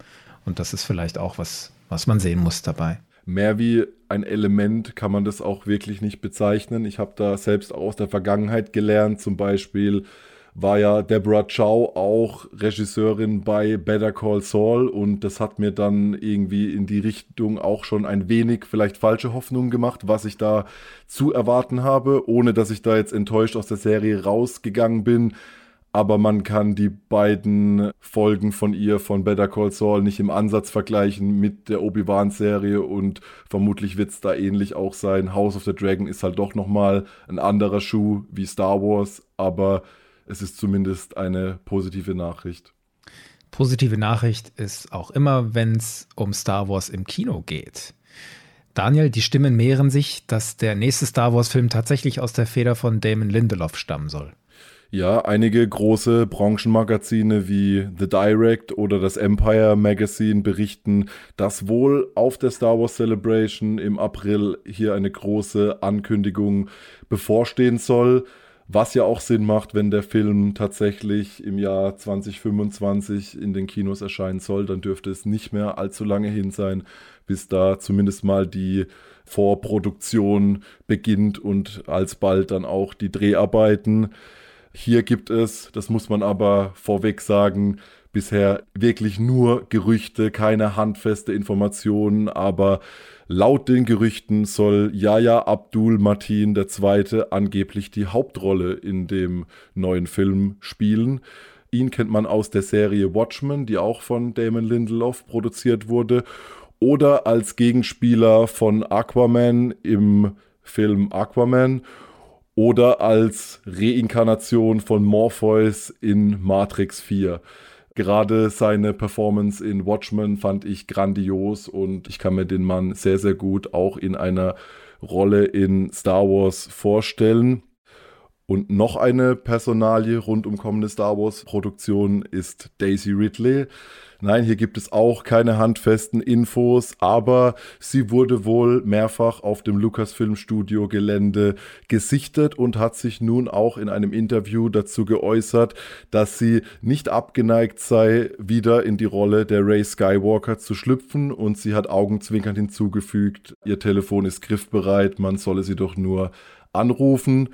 Und das ist vielleicht auch was, was man sehen muss dabei. Mehr wie ein Element kann man das auch wirklich nicht bezeichnen. Ich habe da selbst auch aus der Vergangenheit gelernt, zum Beispiel war ja Deborah Chow auch Regisseurin bei Better Call Saul und das hat mir dann irgendwie in die Richtung auch schon ein wenig vielleicht falsche Hoffnungen gemacht, was ich da zu erwarten habe, ohne dass ich da jetzt enttäuscht aus der Serie rausgegangen bin. Aber man kann die beiden Folgen von ihr von Better Call Saul nicht im Ansatz vergleichen mit der Obi-Wan-Serie und vermutlich wird es da ähnlich auch sein. House of the Dragon ist halt doch nochmal ein anderer Schuh wie Star Wars, aber es ist zumindest eine positive Nachricht. Positive Nachricht ist auch immer, wenn es um Star Wars im Kino geht. Daniel, die Stimmen mehren sich, dass der nächste Star Wars-Film tatsächlich aus der Feder von Damon Lindelof stammen soll. Ja, einige große Branchenmagazine wie The Direct oder das Empire Magazine berichten, dass wohl auf der Star Wars Celebration im April hier eine große Ankündigung bevorstehen soll. Was ja auch Sinn macht, wenn der Film tatsächlich im Jahr 2025 in den Kinos erscheinen soll, dann dürfte es nicht mehr allzu lange hin sein, bis da zumindest mal die Vorproduktion beginnt und alsbald dann auch die Dreharbeiten. Hier gibt es, das muss man aber vorweg sagen, bisher wirklich nur Gerüchte, keine handfeste Informationen, aber Laut den Gerüchten soll Yaya Abdul Martin II. angeblich die Hauptrolle in dem neuen Film spielen. Ihn kennt man aus der Serie Watchmen, die auch von Damon Lindelof produziert wurde, oder als Gegenspieler von Aquaman im Film Aquaman oder als Reinkarnation von Morpheus in Matrix 4. Gerade seine Performance in Watchmen fand ich grandios und ich kann mir den Mann sehr, sehr gut auch in einer Rolle in Star Wars vorstellen. Und noch eine Personalie rund um kommende Star Wars Produktion ist Daisy Ridley. Nein, hier gibt es auch keine handfesten Infos, aber sie wurde wohl mehrfach auf dem Lucasfilm Studio Gelände gesichtet und hat sich nun auch in einem Interview dazu geäußert, dass sie nicht abgeneigt sei, wieder in die Rolle der Ray Skywalker zu schlüpfen und sie hat augenzwinkernd hinzugefügt, ihr Telefon ist griffbereit, man solle sie doch nur anrufen.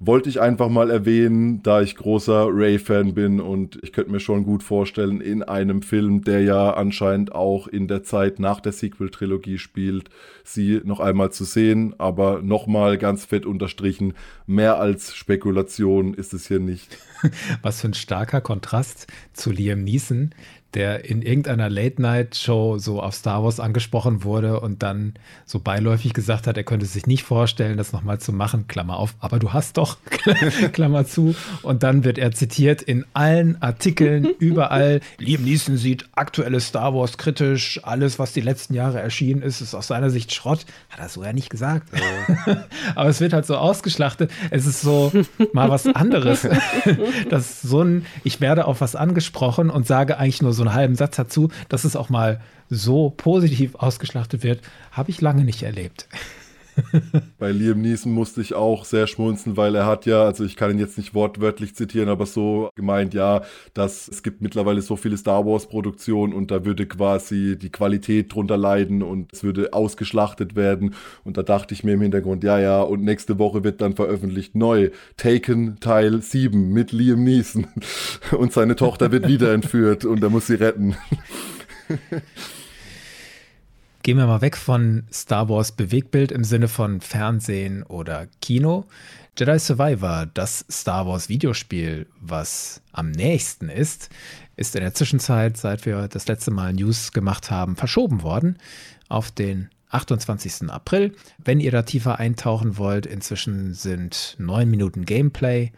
Wollte ich einfach mal erwähnen, da ich großer Ray-Fan bin und ich könnte mir schon gut vorstellen, in einem Film, der ja anscheinend auch in der Zeit nach der Sequel-Trilogie spielt, sie noch einmal zu sehen. Aber nochmal ganz fett unterstrichen, mehr als Spekulation ist es hier nicht. Was für ein starker Kontrast zu Liam Neeson, der in irgendeiner Late-Night-Show so auf Star Wars angesprochen wurde und dann so beiläufig gesagt hat, er könnte sich nicht vorstellen, das nochmal zu machen, Klammer auf, aber du hast doch, Klammer zu. Und dann wird er zitiert in allen Artikeln, überall. Liam Neeson sieht aktuelle Star Wars kritisch, alles, was die letzten Jahre erschienen ist, ist aus seiner Sicht Schrott. Hat er so ja nicht gesagt. aber es wird halt so ausgeschlachtet. Es ist so mal was anderes. das so ein, ich werde auf was angesprochen und sage eigentlich nur so einen halben Satz dazu, dass es auch mal so positiv ausgeschlachtet wird, habe ich lange nicht erlebt. Bei Liam Neeson musste ich auch sehr schmunzeln, weil er hat ja, also ich kann ihn jetzt nicht wortwörtlich zitieren, aber so gemeint, ja, dass es gibt mittlerweile so viele Star Wars Produktionen und da würde quasi die Qualität drunter leiden und es würde ausgeschlachtet werden. Und da dachte ich mir im Hintergrund, ja, ja, und nächste Woche wird dann veröffentlicht neu Taken Teil 7 mit Liam Neeson und seine Tochter wird wieder entführt und er muss sie retten. Gehen wir mal weg von Star Wars Bewegbild im Sinne von Fernsehen oder Kino. Jedi Survivor, das Star Wars Videospiel, was am nächsten ist, ist in der Zwischenzeit, seit wir das letzte Mal News gemacht haben, verschoben worden auf den 28. April. Wenn ihr da tiefer eintauchen wollt, inzwischen sind neun Minuten Gameplay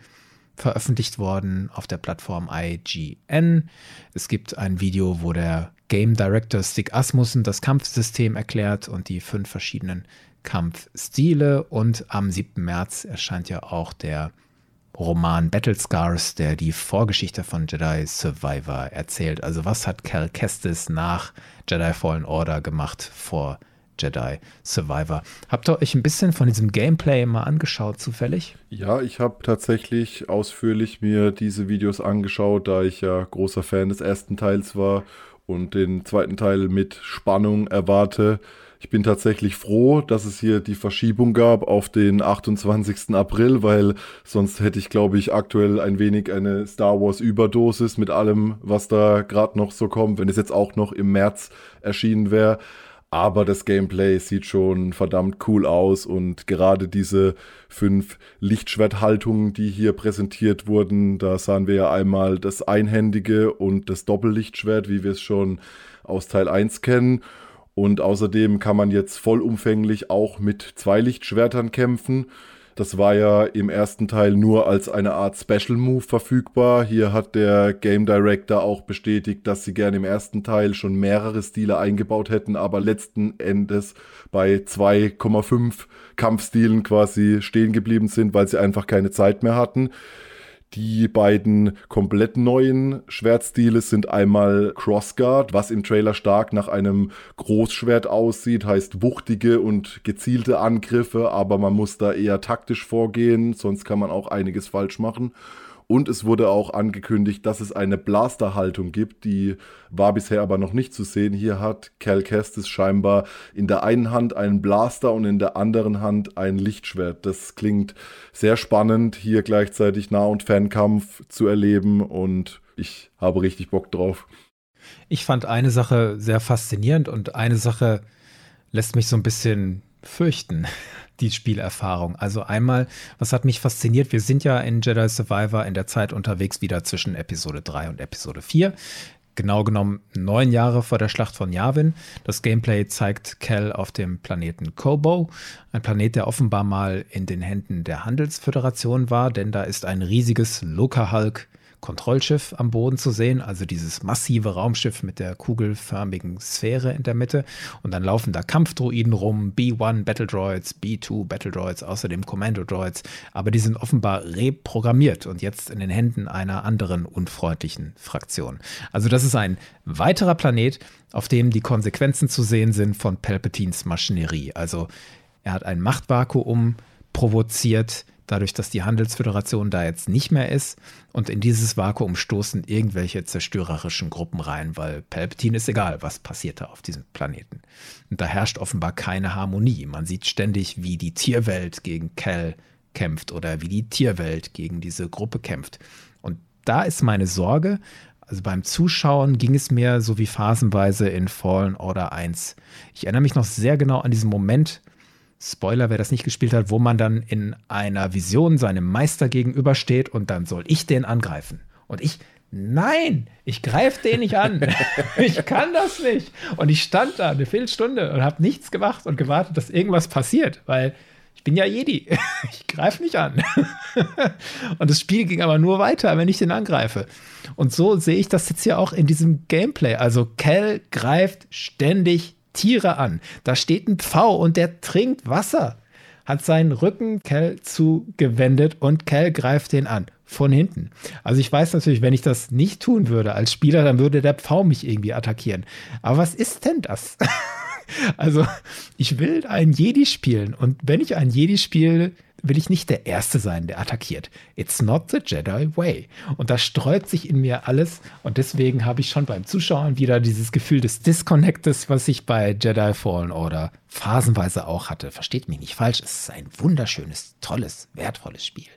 veröffentlicht worden auf der Plattform IGN. Es gibt ein Video, wo der Game Director Stig Asmussen das Kampfsystem erklärt und die fünf verschiedenen Kampfstile. Und am 7. März erscheint ja auch der Roman Battle Scars, der die Vorgeschichte von Jedi Survivor erzählt. Also was hat Cal Kestis nach Jedi Fallen Order gemacht vor Jedi Survivor. Habt ihr euch ein bisschen von diesem Gameplay mal angeschaut, zufällig? Ja, ich habe tatsächlich ausführlich mir diese Videos angeschaut, da ich ja großer Fan des ersten Teils war und den zweiten Teil mit Spannung erwarte. Ich bin tatsächlich froh, dass es hier die Verschiebung gab auf den 28. April, weil sonst hätte ich, glaube ich, aktuell ein wenig eine Star Wars Überdosis mit allem, was da gerade noch so kommt, wenn es jetzt auch noch im März erschienen wäre. Aber das Gameplay sieht schon verdammt cool aus und gerade diese fünf Lichtschwerthaltungen, die hier präsentiert wurden, da sahen wir ja einmal das einhändige und das Doppellichtschwert, wie wir es schon aus Teil 1 kennen. Und außerdem kann man jetzt vollumfänglich auch mit zwei Lichtschwertern kämpfen. Das war ja im ersten Teil nur als eine Art Special Move verfügbar. Hier hat der Game Director auch bestätigt, dass sie gerne im ersten Teil schon mehrere Stile eingebaut hätten, aber letzten Endes bei 2,5 Kampfstilen quasi stehen geblieben sind, weil sie einfach keine Zeit mehr hatten. Die beiden komplett neuen Schwertstile sind einmal Crossguard, was im Trailer stark nach einem Großschwert aussieht, heißt wuchtige und gezielte Angriffe, aber man muss da eher taktisch vorgehen, sonst kann man auch einiges falsch machen. Und es wurde auch angekündigt, dass es eine Blasterhaltung gibt, die war bisher aber noch nicht zu sehen. Hier hat Cal Kestis scheinbar in der einen Hand einen Blaster und in der anderen Hand ein Lichtschwert. Das klingt sehr spannend, hier gleichzeitig Nah- und Fernkampf zu erleben und ich habe richtig Bock drauf. Ich fand eine Sache sehr faszinierend und eine Sache lässt mich so ein bisschen fürchten die Spielerfahrung. Also einmal, was hat mich fasziniert? Wir sind ja in Jedi Survivor in der Zeit unterwegs wieder zwischen Episode 3 und Episode 4. Genau genommen neun Jahre vor der Schlacht von Yavin. Das Gameplay zeigt Cal auf dem Planeten Kobo, ein Planet, der offenbar mal in den Händen der Handelsföderation war, denn da ist ein riesiges Loka-Hulk Kontrollschiff am Boden zu sehen, also dieses massive Raumschiff mit der kugelförmigen Sphäre in der Mitte. Und dann laufen da Kampfdroiden rum, B1 Battle Droids, B2 Battle Droids, außerdem Commando Droids. Aber die sind offenbar reprogrammiert und jetzt in den Händen einer anderen unfreundlichen Fraktion. Also das ist ein weiterer Planet, auf dem die Konsequenzen zu sehen sind von Palpatines Maschinerie. Also er hat ein Machtvakuum provoziert, dadurch, dass die Handelsföderation da jetzt nicht mehr ist. Und in dieses Vakuum stoßen irgendwelche zerstörerischen Gruppen rein, weil Palpatine ist egal, was passiert da auf diesem Planeten. Und da herrscht offenbar keine Harmonie. Man sieht ständig, wie die Tierwelt gegen Cal kämpft oder wie die Tierwelt gegen diese Gruppe kämpft. Und da ist meine Sorge, also beim Zuschauen ging es mir so wie phasenweise in Fallen Order 1. Ich erinnere mich noch sehr genau an diesen Moment, Spoiler, wer das nicht gespielt hat, wo man dann in einer Vision seinem Meister gegenübersteht und dann soll ich den angreifen. Und ich, nein, ich greife den nicht an. ich kann das nicht. Und ich stand da eine Viertelstunde und habe nichts gemacht und gewartet, dass irgendwas passiert, weil ich bin ja Jedi. Ich greife nicht an. Und das Spiel ging aber nur weiter, wenn ich den angreife. Und so sehe ich das jetzt hier auch in diesem Gameplay. Also Cal greift ständig Tiere an. Da steht ein Pfau und der trinkt Wasser. Hat seinen Rücken Cal zugewendet und Cal greift den an. Von hinten. Also ich weiß natürlich, wenn ich das nicht tun würde als Spieler, dann würde der Pfau mich irgendwie attackieren. Aber was ist denn das? Also, ich will einen Jedi spielen und wenn ich einen Jedi spiele, will ich nicht der Erste sein, der attackiert. It's not the Jedi way. Und da sträubt sich in mir alles und deswegen habe ich schon beim Zuschauen wieder dieses Gefühl des Disconnectes, was ich bei Jedi Fallen Order phasenweise auch hatte. Versteht mich nicht falsch, es ist ein wunderschönes, tolles, wertvolles Spiel.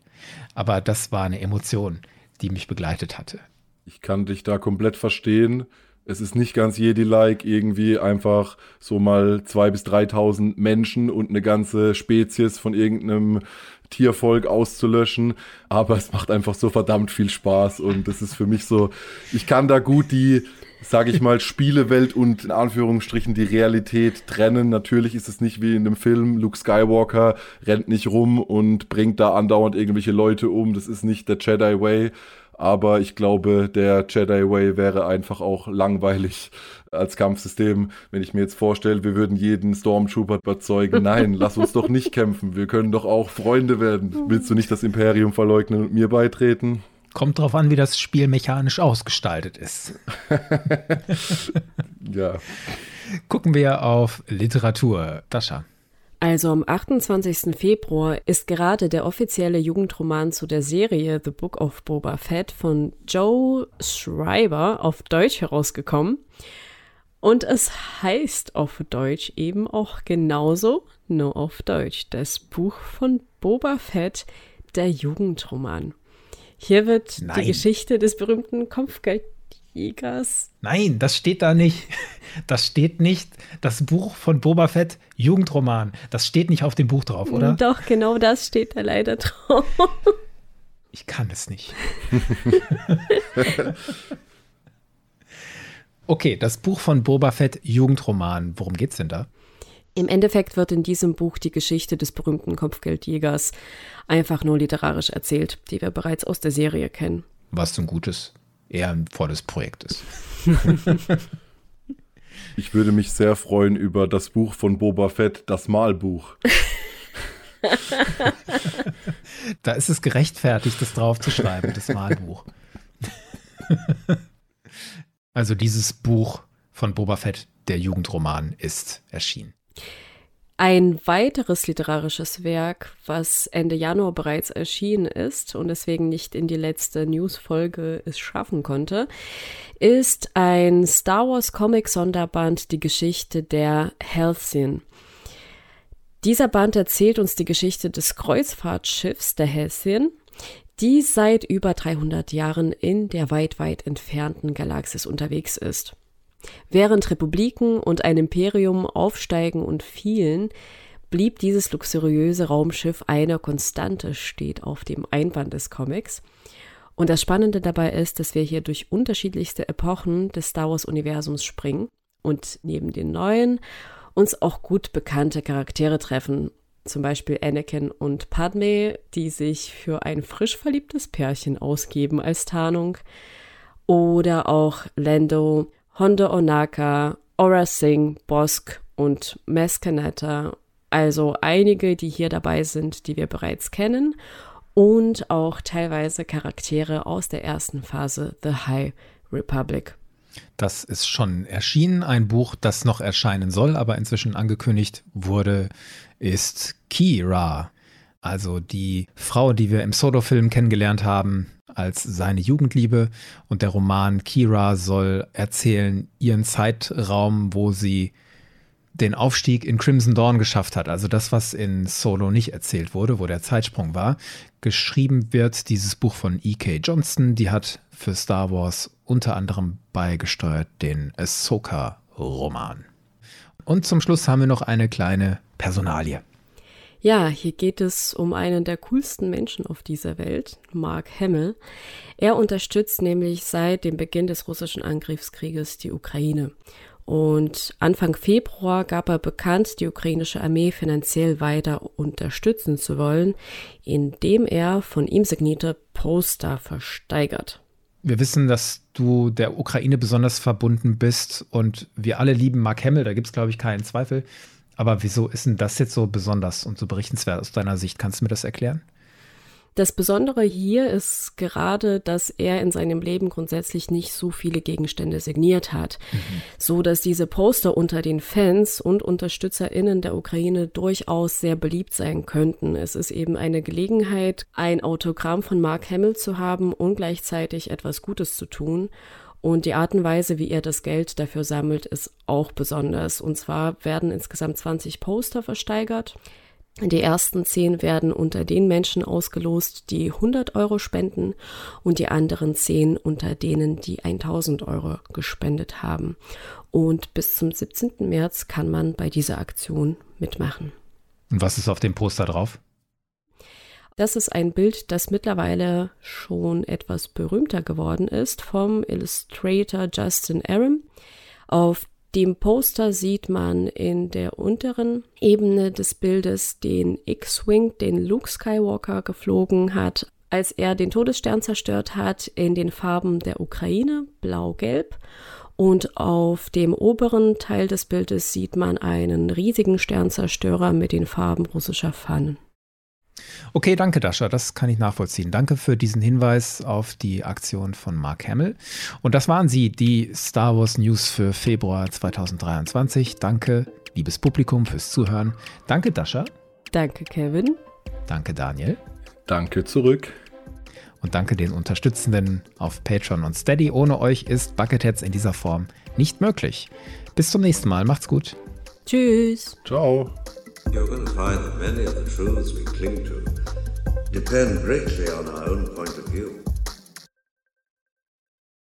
Aber das war eine Emotion, die mich begleitet hatte. Ich kann dich da komplett verstehen es ist nicht ganz Jedi-like, irgendwie einfach so mal 2.000 bis 3.000 Menschen und eine ganze Spezies von irgendeinem Tiervolk auszulöschen. Aber es macht einfach so verdammt viel Spaß und das ist für mich so, ich kann da gut die, sage ich mal, Spielewelt und in Anführungsstrichen die Realität trennen. Natürlich ist es nicht wie in einem Film. Luke Skywalker rennt nicht rum und bringt da andauernd irgendwelche Leute um. Das ist nicht der Jedi Way. Aber ich glaube, der Jedi Way wäre einfach auch langweilig als Kampfsystem. Wenn ich mir jetzt vorstelle, wir würden jeden Stormtrooper überzeugen, nein, lass uns doch nicht kämpfen. Wir können doch auch Freunde werden. Willst du nicht das Imperium verleugnen und mir beitreten? Kommt drauf an, wie das Spiel mechanisch ausgestaltet ist. ja. Gucken wir auf Literatur. Dasha. Also am 28. Februar ist gerade der offizielle Jugendroman zu der Serie The Book of Boba Fett von Joe Schreiber auf Deutsch herausgekommen. Und es heißt auf Deutsch eben auch genauso, nur auf Deutsch, das Buch von Boba Fett, der Jugendroman. Hier wird Nein. die Geschichte des berühmten Kopfgeld Jägers. Nein, das steht da nicht. Das steht nicht. Das Buch von Boba Fett, Jugendroman. Das steht nicht auf dem Buch drauf, oder? Doch, genau das steht da leider drauf. Ich kann es nicht. okay, das Buch von Boba Fett, Jugendroman. Worum geht's denn da? Im Endeffekt wird in diesem Buch die Geschichte des berühmten Kopfgeldjägers einfach nur literarisch erzählt, die wir bereits aus der Serie kennen. Was zum Gutes eher ein volles Projekt ist. Ich würde mich sehr freuen über das Buch von Boba Fett, das Malbuch. da ist es gerechtfertigt, das draufzuschreiben, das Malbuch. also dieses Buch von Boba Fett, der Jugendroman, ist erschienen. Ein weiteres literarisches Werk, was Ende Januar bereits erschienen ist und deswegen nicht in die letzte News-Folge es schaffen konnte, ist ein Star Wars Comic Sonderband Die Geschichte der Halcyon. Dieser Band erzählt uns die Geschichte des Kreuzfahrtschiffs der Halcyon, die seit über 300 Jahren in der weit, weit entfernten Galaxis unterwegs ist. Während Republiken und ein Imperium aufsteigen und fielen, blieb dieses luxuriöse Raumschiff eine Konstante, steht auf dem Einband des Comics. Und das Spannende dabei ist, dass wir hier durch unterschiedlichste Epochen des Star Wars-Universums springen und neben den neuen uns auch gut bekannte Charaktere treffen. Zum Beispiel Anakin und Padme, die sich für ein frisch verliebtes Pärchen ausgeben als Tarnung. Oder auch Lando Honda Onaka, Aura Singh, Bosk und Mescanetta. Also einige, die hier dabei sind, die wir bereits kennen. Und auch teilweise Charaktere aus der ersten Phase The High Republic. Das ist schon erschienen. Ein Buch, das noch erscheinen soll, aber inzwischen angekündigt wurde, ist Kira. Also die Frau, die wir im Solo-Film kennengelernt haben, als seine Jugendliebe und der Roman Kira soll erzählen ihren Zeitraum, wo sie den Aufstieg in Crimson Dawn geschafft hat, also das, was in Solo nicht erzählt wurde, wo der Zeitsprung war. Geschrieben wird dieses Buch von E.K. Johnston, die hat für Star Wars unter anderem beigesteuert den Ahsoka-Roman. Und zum Schluss haben wir noch eine kleine Personalie. Ja, hier geht es um einen der coolsten Menschen auf dieser Welt, Mark Hamill. Er unterstützt nämlich seit dem Beginn des russischen Angriffskrieges die Ukraine. Und Anfang Februar gab er bekannt, die ukrainische Armee finanziell weiter unterstützen zu wollen, indem er von ihm signierte Poster versteigert. Wir wissen, dass du der Ukraine besonders verbunden bist und wir alle lieben Mark Hamill, da gibt es, glaube ich, keinen Zweifel. Aber wieso ist denn das jetzt so besonders und so berichtenswert aus deiner Sicht? Kannst du mir das erklären? Das Besondere hier ist gerade, dass er in seinem Leben grundsätzlich nicht so viele Gegenstände signiert hat, mhm. so dass diese Poster unter den Fans und UnterstützerInnen der Ukraine durchaus sehr beliebt sein könnten. Es ist eben eine Gelegenheit, ein Autogramm von Mark Hamill zu haben und gleichzeitig etwas Gutes zu tun. Und die Art und Weise, wie er das Geld dafür sammelt, ist auch besonders. Und zwar werden insgesamt 20 Poster versteigert. Die ersten zehn werden unter den Menschen ausgelost, die 100 Euro spenden und die anderen zehn unter denen, die 1000 Euro gespendet haben. Und bis zum 17. März kann man bei dieser Aktion mitmachen. Und was ist auf dem Poster drauf? Das ist ein Bild, das mittlerweile schon etwas berühmter geworden ist vom Illustrator Justin Aram. Auf dem Poster sieht man in der unteren Ebene des Bildes den X-Wing, den Luke Skywalker geflogen hat, als er den Todesstern zerstört hat, in den Farben der Ukraine, blau-gelb. Und auf dem oberen Teil des Bildes sieht man einen riesigen Sternzerstörer mit den Farben russischer Fahnen. Okay, danke Dasha, das kann ich nachvollziehen. Danke für diesen Hinweis auf die Aktion von Mark Hamill. Und das waren sie, die Star Wars News für Februar 2023. Danke, liebes Publikum, fürs Zuhören. Danke Dasha. Danke Kevin. Danke Daniel. Danke zurück. Und danke den Unterstützenden auf Patreon und Steady. Ohne euch ist Bucketheads in dieser Form nicht möglich. Bis zum nächsten Mal. Macht's gut. Tschüss. Ciao. You're going to find that many of the truths we cling to depend greatly on our own point of view.